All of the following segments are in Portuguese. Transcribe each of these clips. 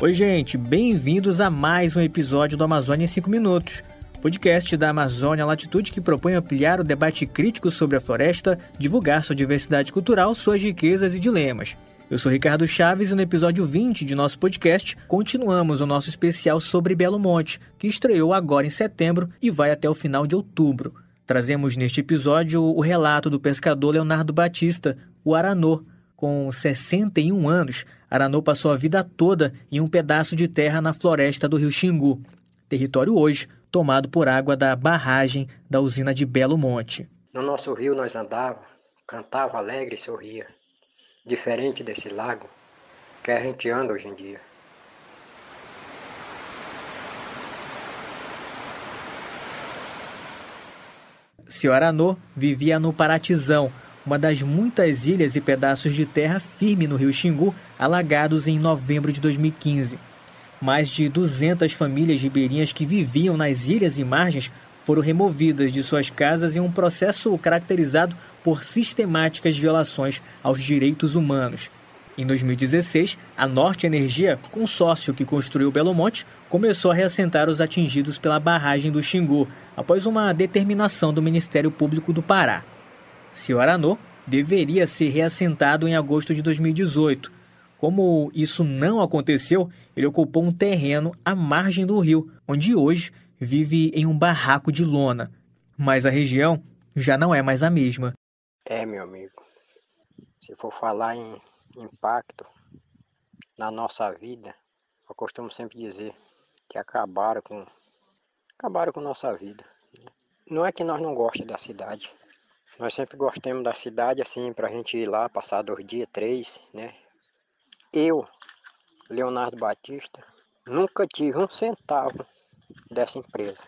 Oi, gente, bem-vindos a mais um episódio do Amazônia em 5 Minutos, podcast da Amazônia Latitude que propõe ampliar o debate crítico sobre a floresta, divulgar sua diversidade cultural, suas riquezas e dilemas. Eu sou Ricardo Chaves e no episódio 20 de nosso podcast continuamos o nosso especial sobre Belo Monte, que estreou agora em setembro e vai até o final de outubro. Trazemos neste episódio o relato do pescador Leonardo Batista, o Aranô, com 61 anos, Aranô passou a vida toda em um pedaço de terra na floresta do rio Xingu, território hoje tomado por água da barragem da usina de Belo Monte. No nosso rio nós andava, cantava alegre e sorria, diferente desse lago que a gente anda hoje em dia. Seu Aranô vivia no Paratizão, uma das muitas ilhas e pedaços de terra firme no rio Xingu, alagados em novembro de 2015. Mais de 200 famílias ribeirinhas que viviam nas ilhas e margens foram removidas de suas casas em um processo caracterizado por sistemáticas violações aos direitos humanos. Em 2016, a Norte Energia, consórcio que construiu Belo Monte, começou a reassentar os atingidos pela barragem do Xingu, após uma determinação do Ministério Público do Pará. Cioranô deveria ser reassentado em agosto de 2018. Como isso não aconteceu, ele ocupou um terreno à margem do rio, onde hoje vive em um barraco de lona. Mas a região já não é mais a mesma. É, meu amigo. Se for falar em impacto na nossa vida, eu costumo sempre dizer que acabaram com acabaram com nossa vida. Não é que nós não gostamos da cidade, nós sempre gostamos da cidade assim, para a gente ir lá, passar dois dias, três, né? Eu, Leonardo Batista, nunca tive um centavo dessa empresa,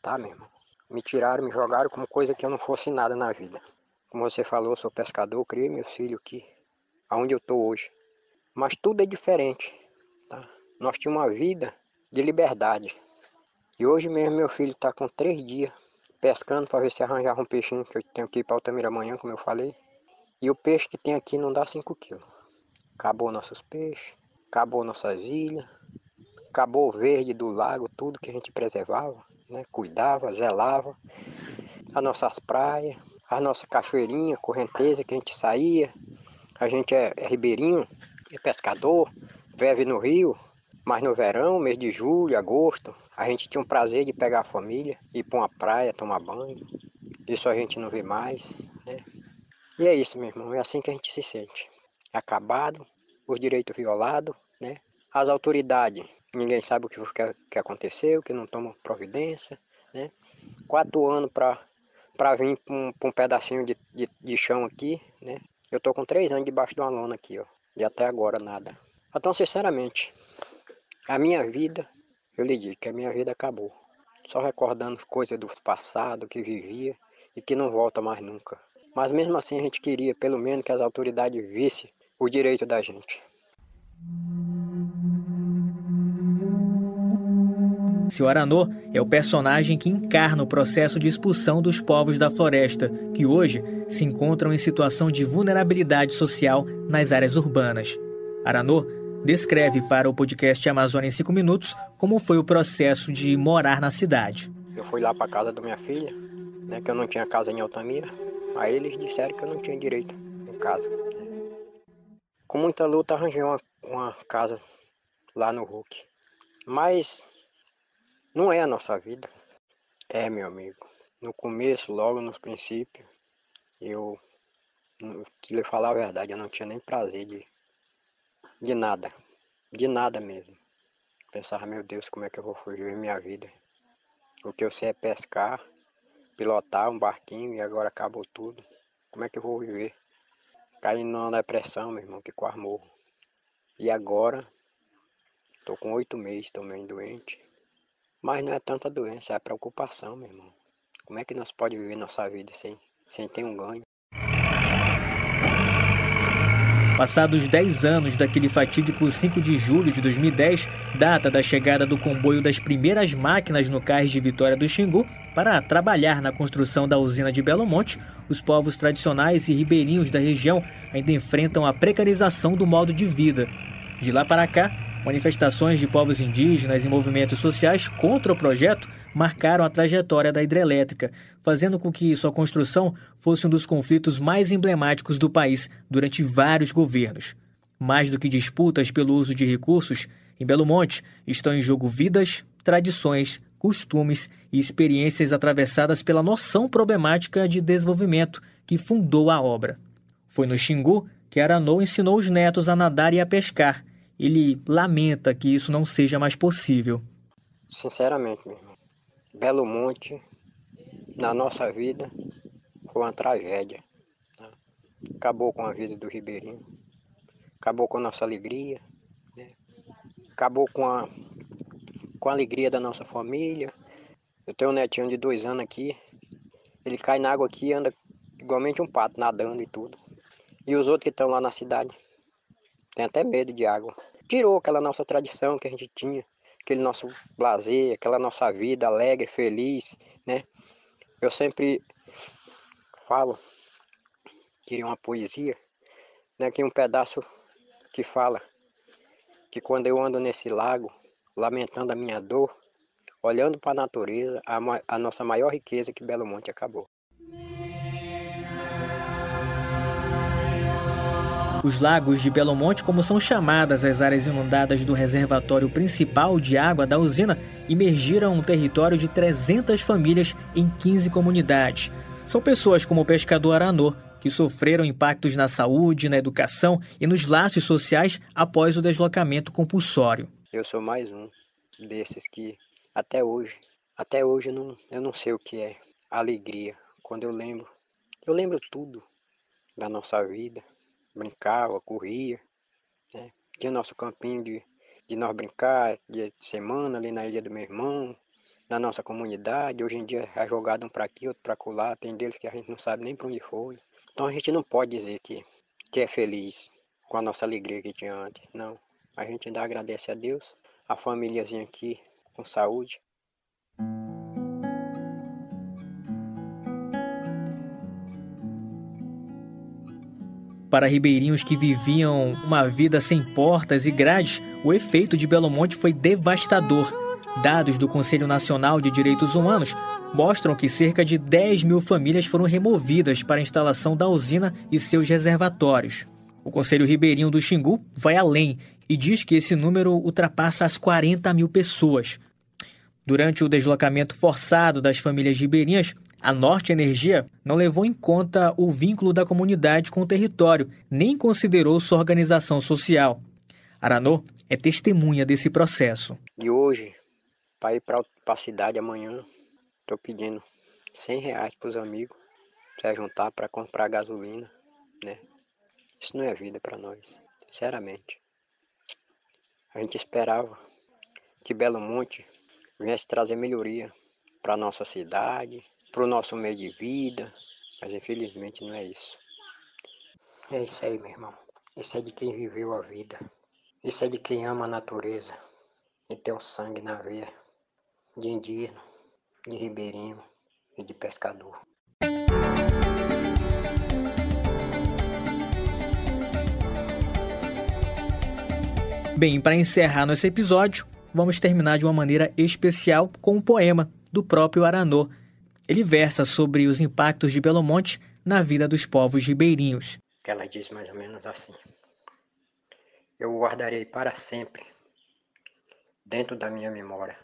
tá, meu irmão? Me tiraram, me jogaram como coisa que eu não fosse nada na vida. Como você falou, eu sou pescador, criei meus filhos aqui, aonde eu tô hoje. Mas tudo é diferente, tá? Nós tínhamos uma vida de liberdade. E hoje mesmo meu filho está com três dias pescando para ver se arranjava um peixinho que eu tenho que ir para Altamira amanhã, como eu falei. E o peixe que tem aqui não dá 5 quilos. Acabou nossos peixes, acabou nossas ilhas, acabou o verde do lago, tudo que a gente preservava, né? cuidava, zelava. As nossas praias, a nossa cachoeirinha, correnteza que a gente saía. A gente é, é ribeirinho, é pescador, vive no rio, mas no verão, mês de julho, agosto, a gente tinha um prazer de pegar a família, ir para uma praia, tomar banho. Isso a gente não vê mais, né? E é isso, meu irmão, é assim que a gente se sente. Acabado, os direitos violados, né? As autoridades, ninguém sabe o que, que aconteceu, que não tomam providência, né? Quatro anos para vir para um, um, pedacinho de, de, de chão aqui, né? Eu tô com três anos debaixo de uma lona aqui, ó. E até agora nada. Então, sinceramente, a minha vida, eu lhe digo que a minha vida acabou. Só recordando coisas do passado que vivia e que não volta mais nunca. Mas mesmo assim a gente queria pelo menos que as autoridades vissem o direito da gente. Seu Aranô é o personagem que encarna o processo de expulsão dos povos da floresta, que hoje se encontram em situação de vulnerabilidade social nas áreas urbanas. Aranô descreve para o podcast Amazônia em 5 Minutos como foi o processo de morar na cidade. Eu fui lá para casa da minha filha, né, que eu não tinha casa em Altamira. Aí eles disseram que eu não tinha direito em casa. Com muita luta arranjei uma, uma casa lá no Hulk. Mas não é a nossa vida. É, meu amigo. No começo, logo no princípio, eu, se lhe falar a verdade, eu não tinha nem prazer de de nada. De nada mesmo. Pensava, meu Deus, como é que eu vou fugir minha vida? O que eu sei é pescar, pilotar um barquinho e agora acabou tudo. Como é que eu vou viver? Caindo numa depressão, meu irmão, que quase morro. E agora, tô com oito meses também doente. Mas não é tanta doença, é preocupação, meu irmão. Como é que nós pode viver nossa vida sem, sem ter um ganho? Passados 10 anos daquele fatídico 5 de julho de 2010, data da chegada do comboio das primeiras máquinas no cais de Vitória do Xingu para trabalhar na construção da usina de Belo Monte, os povos tradicionais e ribeirinhos da região ainda enfrentam a precarização do modo de vida. De lá para cá, Manifestações de povos indígenas e movimentos sociais contra o projeto marcaram a trajetória da hidrelétrica, fazendo com que sua construção fosse um dos conflitos mais emblemáticos do país durante vários governos. Mais do que disputas pelo uso de recursos, em Belo Monte estão em jogo vidas, tradições, costumes e experiências atravessadas pela noção problemática de desenvolvimento que fundou a obra. Foi no Xingu que Aranou ensinou os netos a nadar e a pescar. Ele lamenta que isso não seja mais possível. Sinceramente, meu Belo Monte, na nossa vida, foi uma tragédia. Tá? Acabou com a vida do Ribeirinho, acabou com a nossa alegria, né? acabou com a, com a alegria da nossa família. Eu tenho um netinho de dois anos aqui, ele cai na água aqui e anda igualmente um pato, nadando e tudo. E os outros que estão lá na cidade, tem até medo de água. Tirou aquela nossa tradição que a gente tinha aquele nosso lazer, aquela nossa vida alegre, feliz, né? Eu sempre falo, queria uma poesia, né? Que um pedaço que fala que quando eu ando nesse lago, lamentando a minha dor, olhando para a natureza, a, a nossa maior riqueza que Belo Monte acabou. Os lagos de Belo Monte, como são chamadas as áreas inundadas do reservatório principal de água da usina, imergiram um território de 300 famílias em 15 comunidades. São pessoas como o pescador Aranô, que sofreram impactos na saúde, na educação e nos laços sociais após o deslocamento compulsório. Eu sou mais um desses que até hoje, até hoje eu não, eu não sei o que é alegria. Quando eu lembro, eu lembro tudo da nossa vida, brincava, corria. Né? Tinha nosso campinho de, de nós brincar dia de semana ali na ilha do meu irmão, na nossa comunidade. Hoje em dia é jogado um para aqui, outro para colar. Tem deles que a gente não sabe nem para onde foi. Então a gente não pode dizer que, que é feliz com a nossa alegria que tinha antes. Não. A gente ainda agradece a Deus, a famíliazinha aqui com saúde. Para ribeirinhos que viviam uma vida sem portas e grades, o efeito de Belo Monte foi devastador. Dados do Conselho Nacional de Direitos Humanos mostram que cerca de 10 mil famílias foram removidas para a instalação da usina e seus reservatórios. O Conselho Ribeirinho do Xingu vai além e diz que esse número ultrapassa as 40 mil pessoas. Durante o deslocamento forçado das famílias ribeirinhas, a Norte Energia não levou em conta o vínculo da comunidade com o território, nem considerou sua organização social. Aranô é testemunha desse processo. E hoje, para ir para a cidade amanhã, estou pedindo 100 reais para os amigos, para juntar para comprar gasolina, né? Isso não é vida para nós, sinceramente. A gente esperava que Belo Monte viesse trazer melhoria para nossa cidade, para o nosso meio de vida, mas infelizmente não é isso. É isso aí, meu irmão. Isso é de quem viveu a vida. Isso é de quem ama a natureza e tem o sangue na veia de indígena, de ribeirinho e de pescador. Bem, para encerrar nosso episódio, vamos terminar de uma maneira especial com um poema do próprio Aranô, ele versa sobre os impactos de Belo Monte na vida dos povos ribeirinhos. Ela diz mais ou menos assim: Eu guardarei para sempre dentro da minha memória,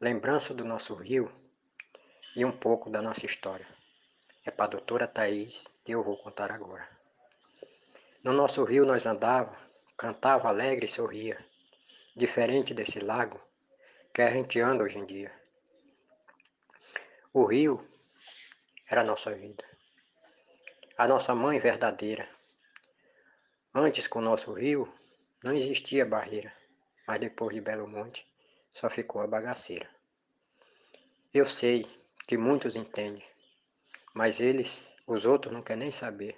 lembrança do nosso rio e um pouco da nossa história. É para a doutora Thaís que eu vou contar agora. No nosso rio nós andava, cantava alegre e sorria, diferente desse lago que a gente anda hoje em dia. O rio era a nossa vida, a nossa mãe verdadeira. Antes, com o nosso rio, não existia barreira, mas depois de Belo Monte, só ficou a bagaceira. Eu sei que muitos entendem, mas eles, os outros, não querem nem saber.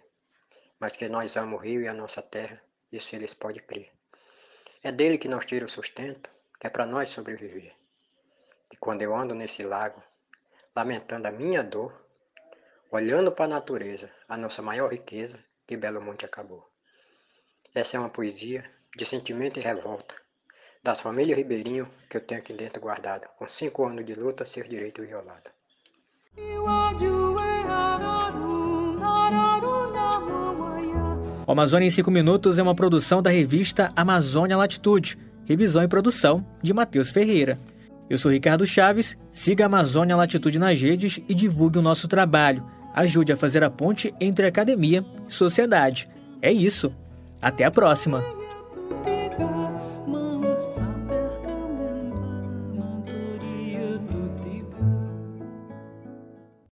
Mas que nós amamos o rio e a nossa terra, isso eles podem crer. É dele que nós tiramos o sustento, que é para nós sobreviver. E quando eu ando nesse lago, lamentando a minha dor, olhando para a natureza, a nossa maior riqueza, que Belo Monte acabou. Essa é uma poesia de sentimento e revolta das famílias Ribeirinho que eu tenho aqui dentro guardado, com cinco anos de luta, seus direitos violados. O Amazônia em 5 Minutos é uma produção da revista Amazônia Latitude, revisão e produção de Matheus Ferreira. Eu sou Ricardo Chaves, siga a Amazônia Latitude nas redes e divulgue o nosso trabalho. Ajude a fazer a ponte entre academia e sociedade. É isso. Até a próxima!